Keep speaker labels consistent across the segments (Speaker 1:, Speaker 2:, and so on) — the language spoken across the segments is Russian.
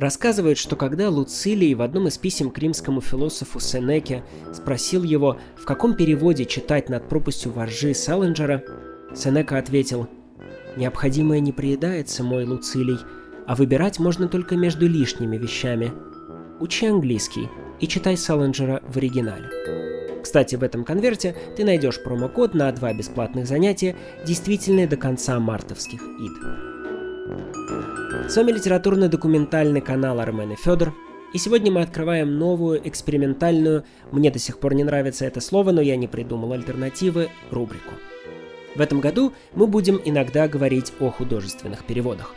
Speaker 1: Рассказывают, что когда Луцилий в одном из писем к римскому философу Сенеке спросил его, в каком переводе читать над пропастью воржи Саленджера, Сенека ответил «Необходимое не приедается, мой Луцилий, а выбирать можно только между лишними вещами. Учи английский и читай Саленджера в оригинале». Кстати, в этом конверте ты найдешь промокод на два бесплатных занятия, действительные до конца мартовских ид. С вами литературно-документальный канал Армен и Федор. И сегодня мы открываем новую экспериментальную, мне до сих пор не нравится это слово, но я не придумал альтернативы, рубрику. В этом году мы будем иногда говорить о художественных переводах.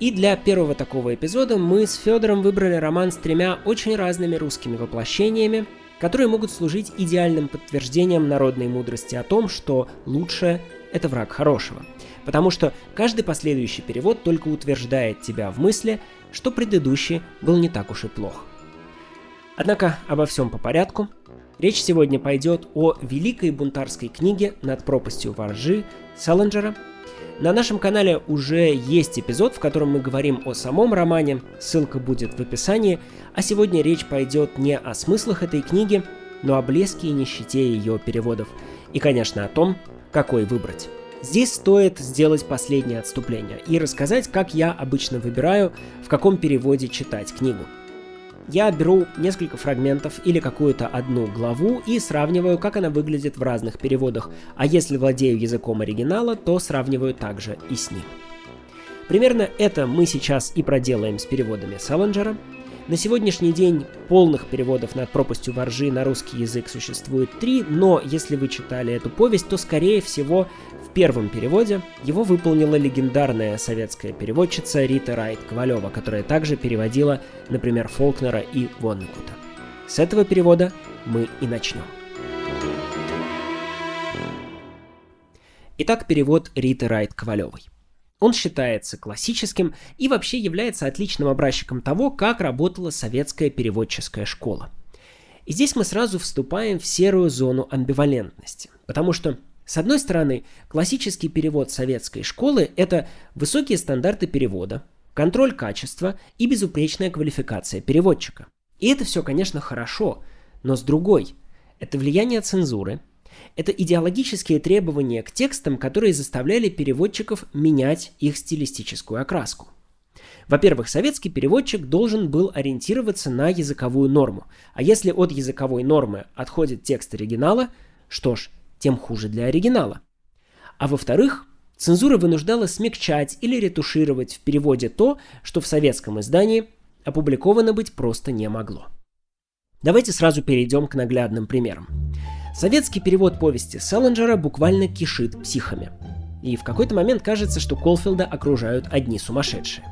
Speaker 1: И для первого такого эпизода мы с Федором выбрали роман с тремя очень разными русскими воплощениями, которые могут служить идеальным подтверждением народной мудрости о том, что лучшее – это враг хорошего – потому что каждый последующий перевод только утверждает тебя в мысли, что предыдущий был не так уж и плох. Однако обо всем по порядку. Речь сегодня пойдет о великой бунтарской книге «Над пропастью воржи» Селлинджера. На нашем канале уже есть эпизод, в котором мы говорим о самом романе, ссылка будет в описании, а сегодня речь пойдет не о смыслах этой книги, но о блеске и нищете ее переводов, и, конечно, о том, какой выбрать. Здесь стоит сделать последнее отступление и рассказать, как я обычно выбираю, в каком переводе читать книгу. Я беру несколько фрагментов или какую-то одну главу и сравниваю, как она выглядит в разных переводах, а если владею языком оригинала, то сравниваю также и с ним. Примерно это мы сейчас и проделаем с переводами Саленджера. На сегодняшний день полных переводов над пропастью воржи на русский язык существует три, но если вы читали эту повесть, то скорее всего первом переводе его выполнила легендарная советская переводчица Рита Райт Ковалева, которая также переводила, например, Фолкнера и Воннекута. С этого перевода мы и начнем. Итак, перевод Риты Райт Ковалевой. Он считается классическим и вообще является отличным образчиком того, как работала советская переводческая школа. И здесь мы сразу вступаем в серую зону амбивалентности, потому что с одной стороны, классический перевод советской школы – это высокие стандарты перевода, контроль качества и безупречная квалификация переводчика. И это все, конечно, хорошо, но с другой – это влияние цензуры, это идеологические требования к текстам, которые заставляли переводчиков менять их стилистическую окраску. Во-первых, советский переводчик должен был ориентироваться на языковую норму, а если от языковой нормы отходит текст оригинала, что ж, тем хуже для оригинала. А во-вторых, цензура вынуждала смягчать или ретушировать в переводе то, что в советском издании опубликовано быть просто не могло. Давайте сразу перейдем к наглядным примерам. Советский перевод повести Селлинджера буквально кишит психами. И в какой-то момент кажется, что Колфилда окружают одни сумасшедшие.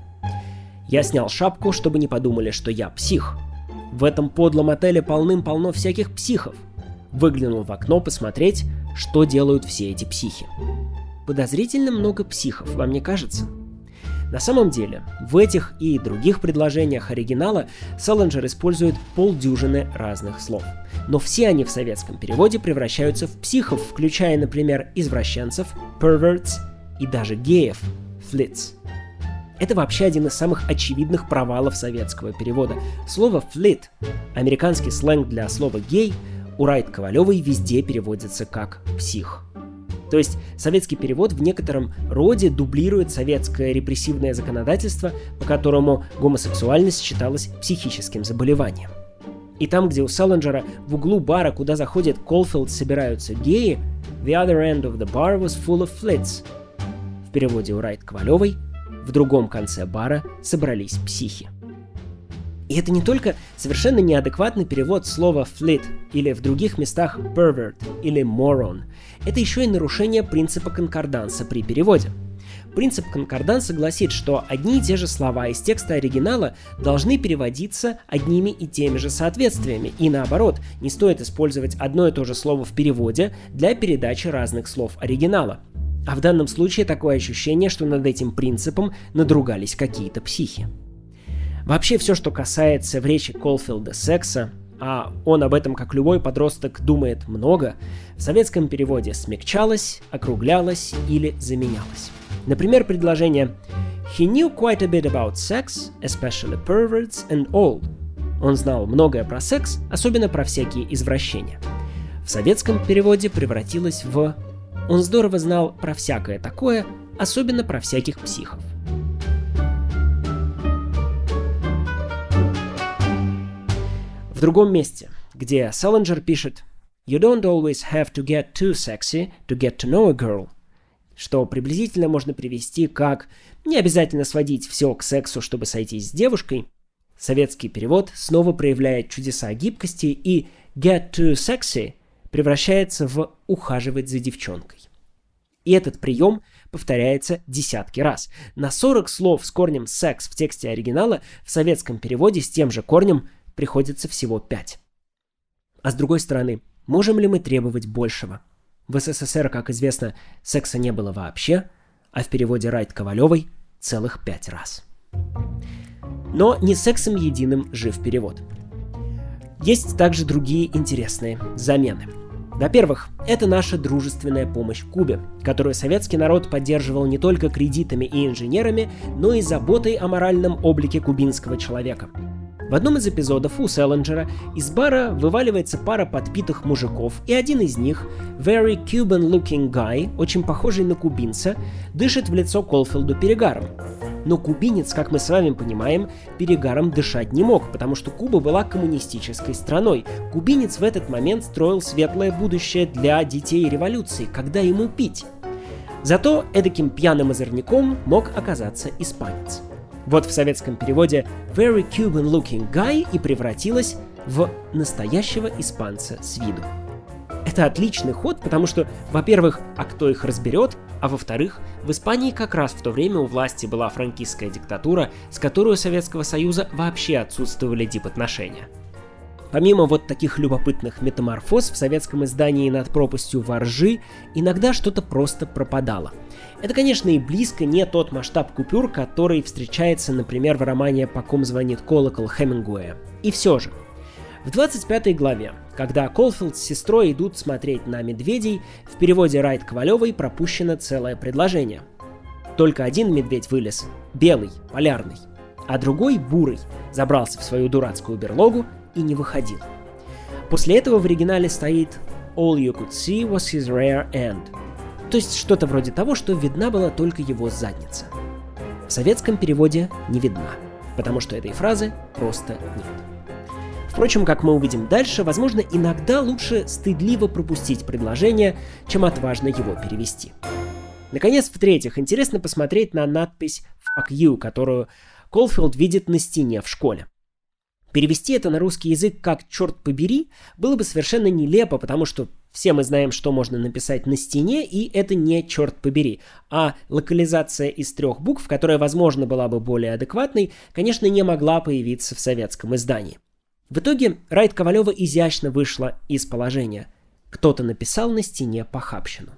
Speaker 1: Я снял шапку, чтобы не подумали, что я псих. В этом подлом отеле полным-полно всяких психов. Выглянул в окно посмотреть, что делают все эти психи. Подозрительно много психов, вам не кажется? На самом деле, в этих и других предложениях оригинала Селлинджер использует полдюжины разных слов. Но все они в советском переводе превращаются в психов, включая, например, извращенцев, perverts и даже геев, flits. Это вообще один из самых очевидных провалов советского перевода. Слово «flit» — американский сленг для слова «гей» у Райт Ковалевой везде переводится как «псих». То есть советский перевод в некотором роде дублирует советское репрессивное законодательство, по которому гомосексуальность считалась психическим заболеванием. И там, где у Селлинджера в углу бара, куда заходит Колфилд, собираются геи, «The other end of the bar was full of flits». В переводе у Райт Ковалевой в другом конце бара собрались психи. И это не только совершенно неадекватный перевод слова flit или в других местах pervert или moron. Это еще и нарушение принципа конкорданса при переводе. Принцип конкорданса гласит, что одни и те же слова из текста оригинала должны переводиться одними и теми же соответствиями, и наоборот, не стоит использовать одно и то же слово в переводе для передачи разных слов оригинала. А в данном случае такое ощущение, что над этим принципом надругались какие-то психи. Вообще все, что касается в речи Колфилда секса, а он об этом, как любой подросток, думает много, в советском переводе смягчалось, округлялось или заменялось. Например, предложение He knew quite a bit about sex, especially perverts and all. Он знал многое про секс, особенно про всякие извращения. В советском переводе превратилось в «Он здорово знал про всякое такое, особенно про всяких психов». В другом месте, где Селлинджер пишет «You don't always have to get too sexy to get to know a girl», что приблизительно можно привести как «не обязательно сводить все к сексу, чтобы сойтись с девушкой», советский перевод снова проявляет чудеса гибкости и «get too sexy» превращается в «ухаживать за девчонкой». И этот прием повторяется десятки раз. На 40 слов с корнем «секс» в тексте оригинала в советском переводе с тем же корнем приходится всего 5. А с другой стороны, можем ли мы требовать большего? В СССР, как известно, секса не было вообще, а в переводе Райт Ковалевой целых пять раз. Но не сексом единым жив перевод. Есть также другие интересные замены. Во-первых, это наша дружественная помощь Кубе, которую советский народ поддерживал не только кредитами и инженерами, но и заботой о моральном облике кубинского человека – в одном из эпизодов у Селлинджера из бара вываливается пара подпитых мужиков, и один из них, very Cuban-looking guy, очень похожий на кубинца, дышит в лицо Колфилду перегаром. Но кубинец, как мы с вами понимаем, перегаром дышать не мог, потому что Куба была коммунистической страной. Кубинец в этот момент строил светлое будущее для детей революции, когда ему пить. Зато эдаким пьяным озорником мог оказаться испанец. Вот в советском переводе «very Cuban-looking guy» и превратилась в настоящего испанца с виду. Это отличный ход, потому что, во-первых, а кто их разберет, а во-вторых, в Испании как раз в то время у власти была франкистская диктатура, с которой у Советского Союза вообще отсутствовали дипотношения. Помимо вот таких любопытных метаморфоз в советском издании над пропастью воржи, иногда что-то просто пропадало – это, конечно, и близко не тот масштаб купюр, который встречается, например, в романе «По ком звонит колокол» Хемингуэя. И все же, в 25 главе, когда Колфилд с сестрой идут смотреть на медведей, в переводе Райт Ковалевой пропущено целое предложение. Только один медведь вылез, белый, полярный, а другой, бурый, забрался в свою дурацкую берлогу и не выходил. После этого в оригинале стоит «All you could see was his rare end», то есть что-то вроде того, что видна была только его задница. В советском переводе не видна, потому что этой фразы просто нет. Впрочем, как мы увидим дальше, возможно, иногда лучше стыдливо пропустить предложение, чем отважно его перевести. Наконец, в-третьих, интересно посмотреть на надпись «Fuck you», которую Колфилд видит на стене в школе. Перевести это на русский язык как «черт побери» было бы совершенно нелепо, потому что все мы знаем, что можно написать на стене, и это не черт побери. А локализация из трех букв, которая, возможно, была бы более адекватной, конечно, не могла появиться в советском издании. В итоге Райт Ковалева изящно вышла из положения. Кто-то написал на стене похабщину.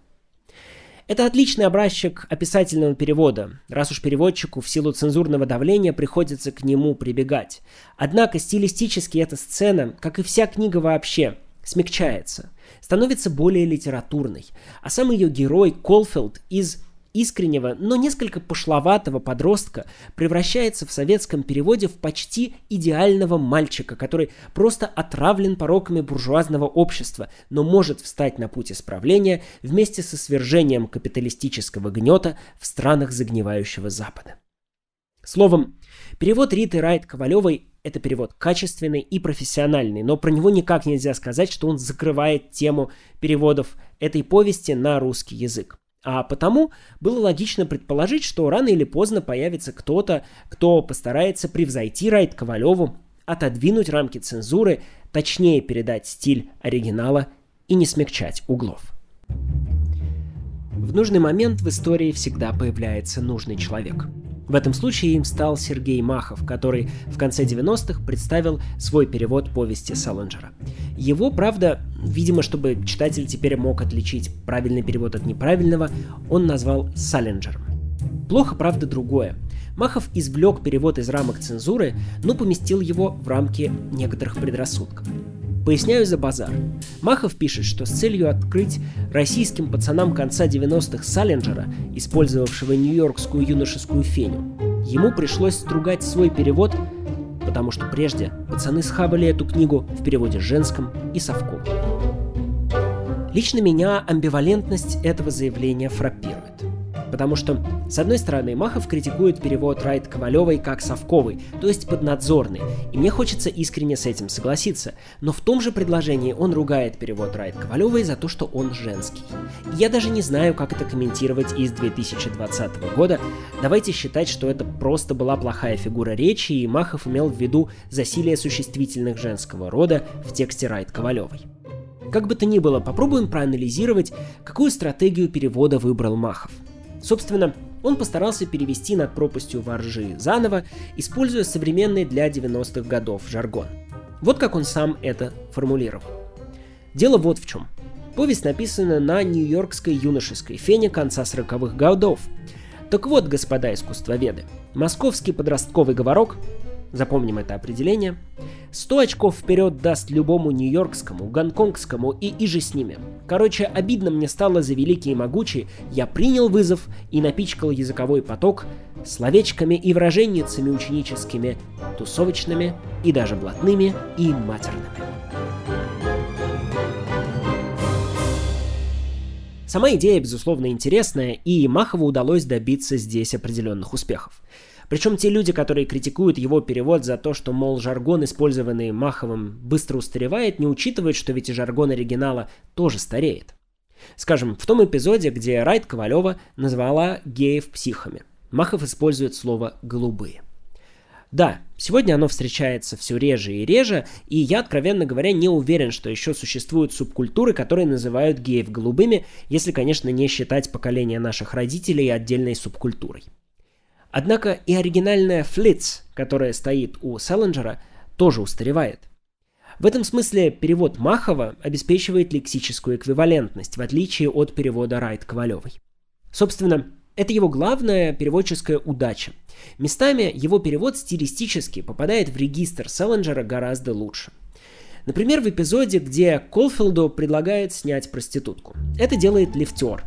Speaker 1: Это отличный образчик описательного перевода, раз уж переводчику в силу цензурного давления приходится к нему прибегать. Однако стилистически эта сцена, как и вся книга вообще, смягчается – становится более литературной, а сам ее герой Колфилд из искреннего, но несколько пошловатого подростка превращается в советском переводе в почти идеального мальчика, который просто отравлен пороками буржуазного общества, но может встать на путь исправления вместе со свержением капиталистического гнета в странах загнивающего Запада. Словом, перевод Риты Райт Ковалевой это перевод качественный и профессиональный, но про него никак нельзя сказать, что он закрывает тему переводов этой повести на русский язык. А потому было логично предположить, что рано или поздно появится кто-то, кто постарается превзойти Райт Ковалеву, отодвинуть рамки цензуры, точнее передать стиль оригинала и не смягчать углов. В нужный момент в истории всегда появляется нужный человек – в этом случае им стал Сергей Махов, который в конце 90-х представил свой перевод повести Салленджера. Его, правда, видимо, чтобы читатель теперь мог отличить правильный перевод от неправильного, он назвал Салленджером. Плохо, правда, другое. Махов извлек перевод из рамок цензуры, но поместил его в рамки некоторых предрассудков. Поясняю за базар. Махов пишет, что с целью открыть российским пацанам конца 90-х Саллинджера, использовавшего нью-йоркскую юношескую феню, ему пришлось стругать свой перевод, потому что прежде пацаны схавали эту книгу в переводе женском и совком. Лично меня амбивалентность этого заявления фраппирует. Потому что, с одной стороны, Махов критикует перевод Райт Ковалевой как совковый, то есть поднадзорный, и мне хочется искренне с этим согласиться, но в том же предложении он ругает перевод Райт Ковалевой за то, что он женский. я даже не знаю, как это комментировать из 2020 года, давайте считать, что это просто была плохая фигура речи, и Махов имел в виду засилие существительных женского рода в тексте Райт Ковалевой. Как бы то ни было, попробуем проанализировать, какую стратегию перевода выбрал Махов – Собственно, он постарался перевести над пропастью воржи заново, используя современный для 90-х годов жаргон. Вот как он сам это формулировал. Дело вот в чем. Повесть написана на нью-йоркской юношеской фене конца 40-х годов. Так вот, господа искусствоведы, московский подростковый говорок запомним это определение, 100 очков вперед даст любому нью-йоркскому, гонконгскому и иже с ними. Короче, обидно мне стало за великие и могучие, я принял вызов и напичкал языковой поток словечками и выраженницами ученическими, тусовочными и даже блатными и матерными. Сама идея, безусловно, интересная, и Махову удалось добиться здесь определенных успехов. Причем те люди, которые критикуют его перевод за то, что, мол, жаргон, использованный Маховым, быстро устаревает, не учитывают, что ведь и жаргон оригинала тоже стареет. Скажем, в том эпизоде, где Райт Ковалева назвала геев психами, Махов использует слово «голубые». Да, сегодня оно встречается все реже и реже, и я, откровенно говоря, не уверен, что еще существуют субкультуры, которые называют геев голубыми, если, конечно, не считать поколение наших родителей отдельной субкультурой. Однако и оригинальная Flitz, которая стоит у Селлинджера, тоже устаревает. В этом смысле перевод Махова обеспечивает лексическую эквивалентность, в отличие от перевода Райт Ковалевой. Собственно, это его главная переводческая удача. Местами его перевод стилистически попадает в регистр Селлинджера гораздо лучше. Например, в эпизоде, где Колфилду предлагает снять проститутку. Это делает лифтер.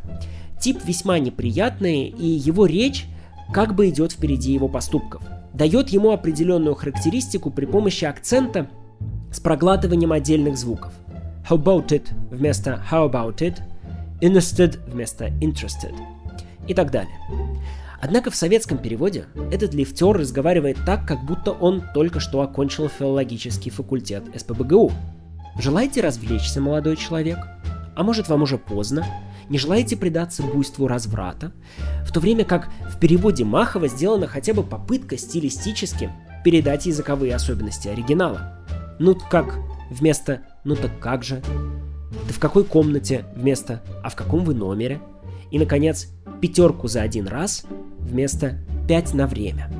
Speaker 1: Тип весьма неприятный, и его речь как бы идет впереди его поступков. Дает ему определенную характеристику при помощи акцента с проглатыванием отдельных звуков. How about it вместо how about it, interested вместо interested и так далее. Однако в советском переводе этот лифтер разговаривает так, как будто он только что окончил филологический факультет СПБГУ. Желаете развлечься, молодой человек? А может вам уже поздно? Не желаете предаться буйству разврата? В то время как в переводе Махова сделана хотя бы попытка стилистически передать языковые особенности оригинала. Ну как вместо «ну так как же?» Да в какой комнате вместо «а в каком вы номере?» И, наконец, пятерку за один раз вместо пять на время.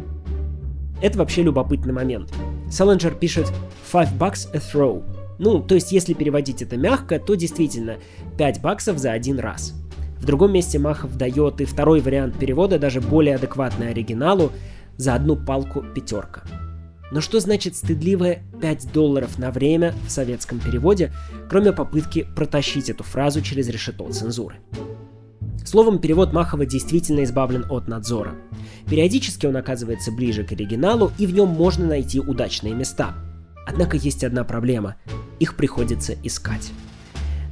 Speaker 1: Это вообще любопытный момент. Селлинджер пишет «five bucks a throw», ну, то есть, если переводить это мягко, то действительно 5 баксов за один раз. В другом месте Махов дает и второй вариант перевода, даже более адекватный оригиналу, за одну палку пятерка. Но что значит стыдливое 5 долларов на время в советском переводе, кроме попытки протащить эту фразу через решето цензуры? Словом, перевод Махова действительно избавлен от надзора. Периодически он оказывается ближе к оригиналу, и в нем можно найти удачные места. Однако есть одна проблема – их приходится искать.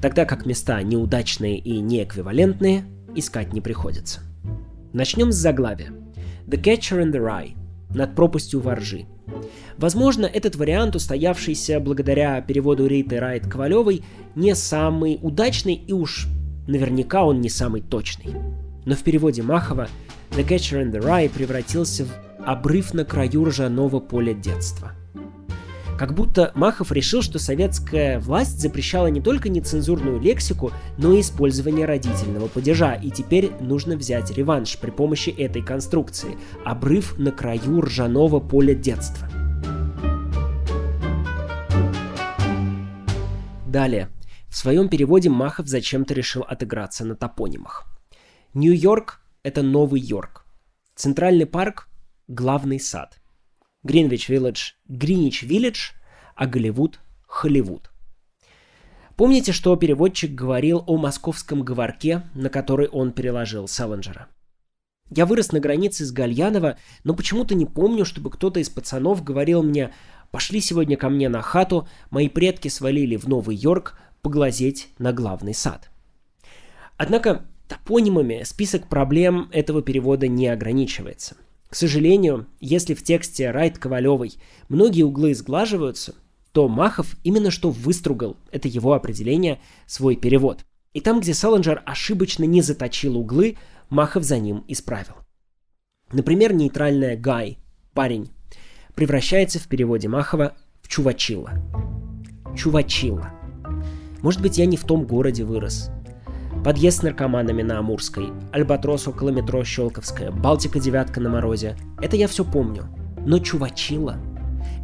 Speaker 1: Тогда как места неудачные и неэквивалентные искать не приходится. Начнем с заглавия. The Catcher in the Rye – над пропастью воржи. Возможно, этот вариант, устоявшийся благодаря переводу Риты Райт Ковалевой, не самый удачный и уж наверняка он не самый точный. Но в переводе Махова The Catcher in the Rye превратился в обрыв на краю ржаного поля детства – как будто Махов решил, что советская власть запрещала не только нецензурную лексику, но и использование родительного падежа, и теперь нужно взять реванш при помощи этой конструкции – обрыв на краю ржаного поля детства. Далее. В своем переводе Махов зачем-то решил отыграться на топонимах. Нью-Йорк – это Новый Йорк. Центральный парк – главный сад – Гринвич Виллидж – Гринич Виллидж, а Голливуд – Холливуд. Помните, что переводчик говорил о московском говорке, на который он переложил Селлинджера? Я вырос на границе с Гальянова, но почему-то не помню, чтобы кто-то из пацанов говорил мне «Пошли сегодня ко мне на хату, мои предки свалили в Новый Йорк поглазеть на главный сад». Однако топонимами список проблем этого перевода не ограничивается. К сожалению, если в тексте Райт Ковалевой многие углы сглаживаются, то Махов именно что выстругал, это его определение, свой перевод. И там, где Саленджер ошибочно не заточил углы, Махов за ним исправил. Например, нейтральное «гай» – «парень» превращается в переводе Махова в «чувачило». Чувачило. Может быть, я не в том городе вырос. Подъезд с наркоманами на Амурской, Альбатрос около метро Щелковская, Балтика-девятка на морозе – это я все помню. Но чувачило –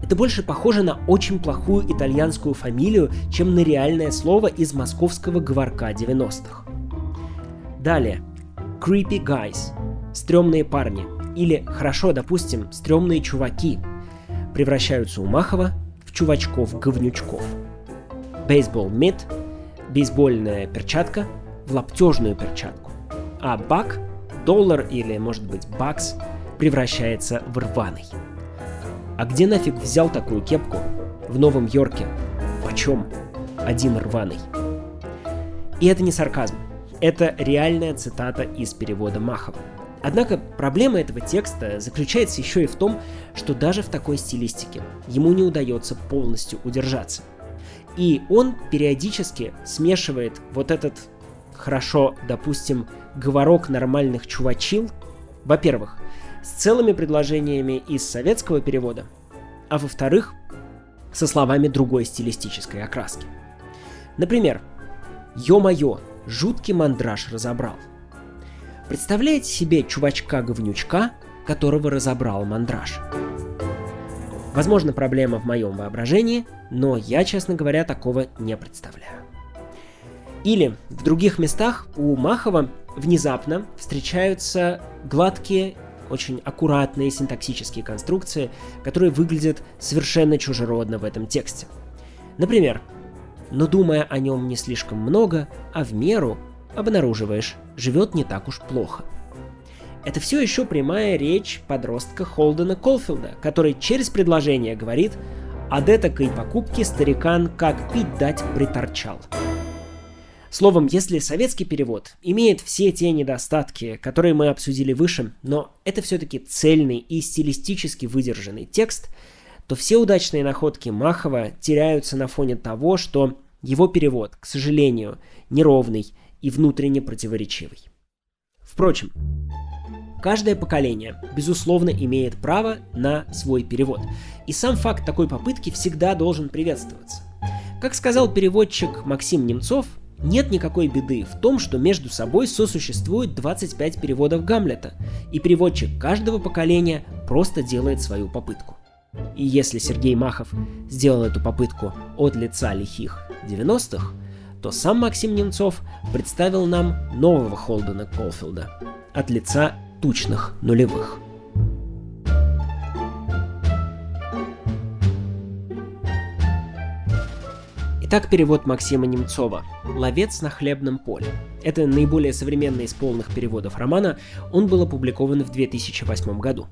Speaker 1: это больше похоже на очень плохую итальянскую фамилию, чем на реальное слово из московского говорка 90-х. Далее. Creepy guys. Стрёмные парни. Или, хорошо, допустим, стрёмные чуваки. Превращаются у Махова в чувачков-говнючков. Бейсбол мид, бейсбольная перчатка в лаптежную перчатку. А бак, доллар или, может быть, бакс, превращается в рваный. А где нафиг взял такую кепку? В Новом Йорке. Почем? Один рваный. И это не сарказм. Это реальная цитата из перевода Махова. Однако проблема этого текста заключается еще и в том, что даже в такой стилистике ему не удается полностью удержаться. И он периодически смешивает вот этот хорошо, допустим, говорок нормальных чувачил, во-первых, с целыми предложениями из советского перевода, а во-вторых, со словами другой стилистической окраски. Например, «Ё-моё, жуткий мандраж разобрал». Представляете себе чувачка-говнючка, которого разобрал мандраж? Возможно, проблема в моем воображении, но я, честно говоря, такого не представляю. Или в других местах у Махова внезапно встречаются гладкие очень аккуратные синтаксические конструкции, которые выглядят совершенно чужеродно в этом тексте. Например, но думая о нем не слишком много, а в меру, обнаруживаешь, живет не так уж плохо. Это все еще прямая речь подростка Холдена Колфилда, который через предложение говорит «О детокой покупке старикан как пить дать приторчал». Словом, если советский перевод имеет все те недостатки, которые мы обсудили выше, но это все-таки цельный и стилистически выдержанный текст, то все удачные находки Махова теряются на фоне того, что его перевод, к сожалению, неровный и внутренне противоречивый. Впрочем, каждое поколение, безусловно, имеет право на свой перевод, и сам факт такой попытки всегда должен приветствоваться. Как сказал переводчик Максим Немцов, нет никакой беды в том, что между собой сосуществует 25 переводов Гамлета, и переводчик каждого поколения просто делает свою попытку. И если Сергей Махов сделал эту попытку от лица лихих 90-х, то сам Максим Немцов представил нам нового Холдена Колфилда от лица тучных нулевых. Итак, перевод Максима Немцова «Ловец на хлебном поле». Это наиболее современный из полных переводов романа, он был опубликован в 2008 году.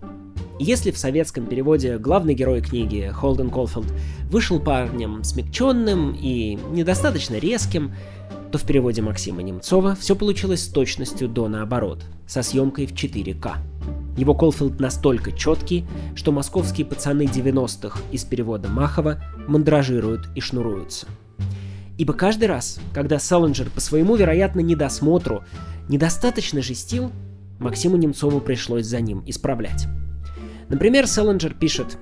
Speaker 1: Если в советском переводе главный герой книги, Холден Колфилд, вышел парнем смягченным и недостаточно резким, то в переводе Максима Немцова все получилось с точностью до наоборот, со съемкой в 4К. Его Колфилд настолько четкий, что московские пацаны 90-х из перевода Махова мандражируют и шнуруются – Ибо каждый раз, когда Саленджер по своему, вероятно, недосмотру недостаточно жестил, Максиму Немцову пришлось за ним исправлять. Например, Саленджер пишет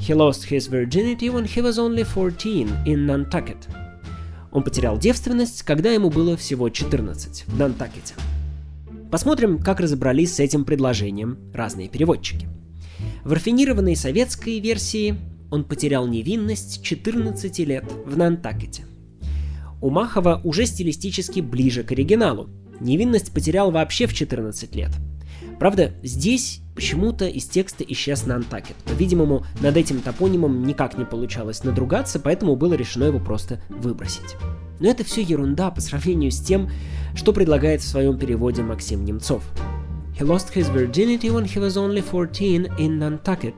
Speaker 1: «He lost his virginity when he was only 14 in Nantucket». Он потерял девственность, когда ему было всего 14 в Нантакете. Посмотрим, как разобрались с этим предложением разные переводчики. В рафинированной советской версии он потерял невинность 14 лет в Нантакете. У Махова уже стилистически ближе к оригиналу. Невинность потерял вообще в 14 лет. Правда, здесь почему-то из текста исчез Нантакет. По-видимому, над этим топонимом никак не получалось надругаться, поэтому было решено его просто выбросить. Но это все ерунда по сравнению с тем, что предлагает в своем переводе Максим Немцов. He lost his virginity when he was only 14 in Nantucket.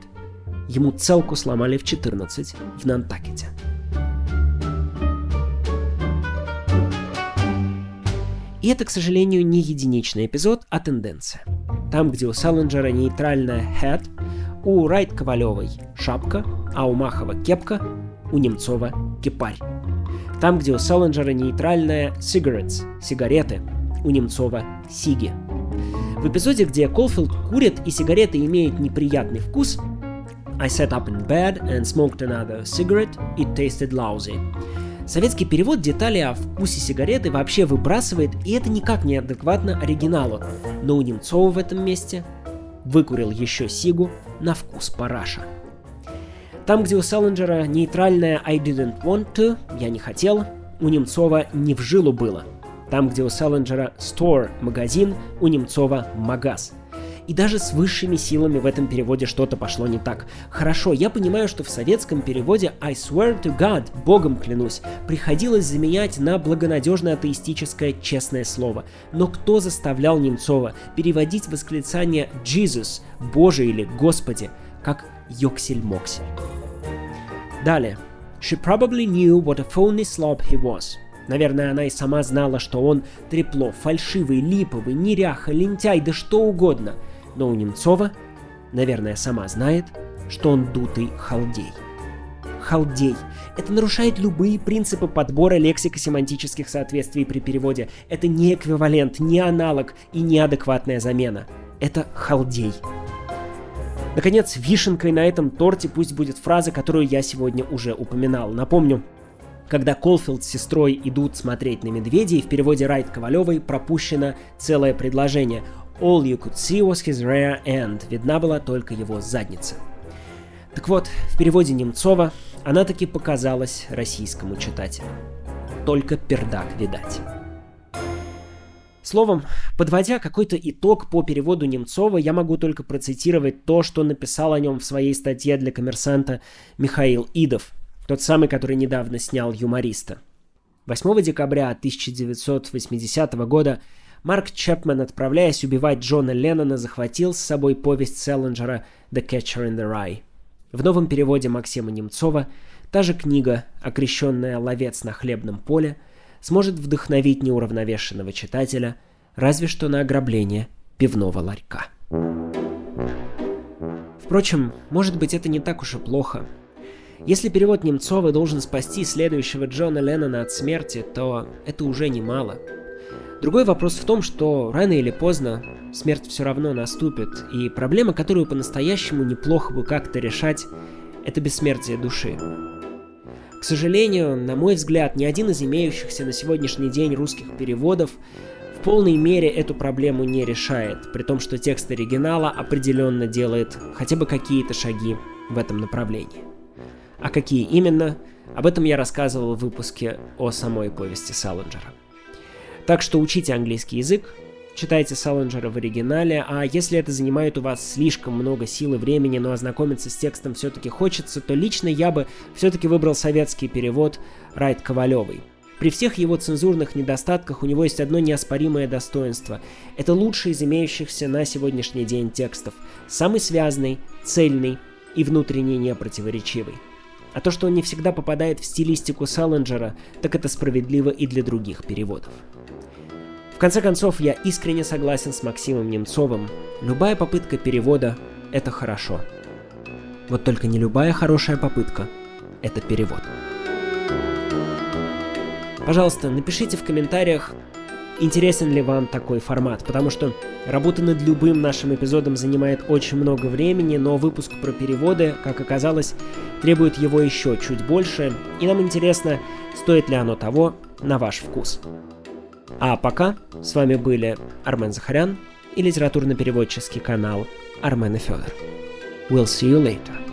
Speaker 1: Ему целку сломали в 14 в Нантакете. И это, к сожалению, не единичный эпизод, а тенденция. Там, где у Селлинджера нейтральная hat, у Райт Ковалевой шапка, а у Махова кепка, у Немцова кипарь. Там, где у Селлинджера нейтральная cigarettes, сигареты, у Немцова сиги. В эпизоде, где Колфилд курит и сигареты имеют неприятный вкус, I sat up in bed and smoked another cigarette, it tasted lousy. Советский перевод детали о вкусе сигареты вообще выбрасывает, и это никак не адекватно оригиналу. Но у Немцова в этом месте выкурил еще сигу на вкус параша. Там, где у Селлинджера нейтральная I didn't want to, я не хотел, у Немцова не в жилу было. Там, где у Селлинджера store, магазин, у Немцова магаз – и даже с высшими силами в этом переводе что-то пошло не так. Хорошо, я понимаю, что в советском переводе I swear to God, Богом клянусь, приходилось заменять на благонадежное атеистическое честное слово. Но кто заставлял Немцова переводить восклицание Jesus, Боже или Господи, как Йоксель-Моксель? Далее. She probably knew what a phony slob he was. Наверное, она и сама знала, что он трепло, фальшивый, липовый, неряха, лентяй, да что угодно – но у Немцова, наверное, сама знает, что он дутый халдей. Халдей. Это нарушает любые принципы подбора лексико-семантических соответствий при переводе. Это не эквивалент, не аналог и неадекватная замена. Это халдей. Наконец, вишенкой на этом торте пусть будет фраза, которую я сегодня уже упоминал. Напомню, когда Колфилд с сестрой идут смотреть на медведей, в переводе Райт Ковалевой пропущено целое предложение. All you could see was his rear end. Видна была только его задница. Так вот, в переводе Немцова она таки показалась российскому читателю. Только пердак видать. Словом, подводя какой-то итог по переводу Немцова, я могу только процитировать то, что написал о нем в своей статье для коммерсанта Михаил Идов, тот самый, который недавно снял «Юмориста». 8 декабря 1980 года Марк Чепмен, отправляясь убивать Джона Леннона, захватил с собой повесть Селлинджера «The Catcher in the Rye». В новом переводе Максима Немцова та же книга, окрещенная «Ловец на хлебном поле», сможет вдохновить неуравновешенного читателя разве что на ограбление пивного ларька. Впрочем, может быть это не так уж и плохо. Если перевод Немцова должен спасти следующего Джона Леннона от смерти, то это уже немало – Другой вопрос в том, что рано или поздно смерть все равно наступит, и проблема, которую по-настоящему неплохо бы как-то решать, это бессмертие души. К сожалению, на мой взгляд, ни один из имеющихся на сегодняшний день русских переводов в полной мере эту проблему не решает, при том, что текст оригинала определенно делает хотя бы какие-то шаги в этом направлении. А какие именно, об этом я рассказывал в выпуске о самой повести Салленджера. Так что учите английский язык, читайте Саленджера в оригинале, а если это занимает у вас слишком много сил и времени, но ознакомиться с текстом все-таки хочется, то лично я бы все-таки выбрал советский перевод Райт Ковалевой. При всех его цензурных недостатках у него есть одно неоспоримое достоинство. Это лучший из имеющихся на сегодняшний день текстов. Самый связанный, цельный и внутренне непротиворечивый. А то, что он не всегда попадает в стилистику Саленджера, так это справедливо и для других переводов. В конце концов, я искренне согласен с Максимом Немцовым. Любая попытка перевода — это хорошо. Вот только не любая хорошая попытка — это перевод. Пожалуйста, напишите в комментариях, интересен ли вам такой формат, потому что работа над любым нашим эпизодом занимает очень много времени, но выпуск про переводы, как оказалось, требует его еще чуть больше, и нам интересно, стоит ли оно того на ваш вкус. А пока с вами были Армен Захарян и литературно-переводческий канал Армен и Федор. We'll see you later.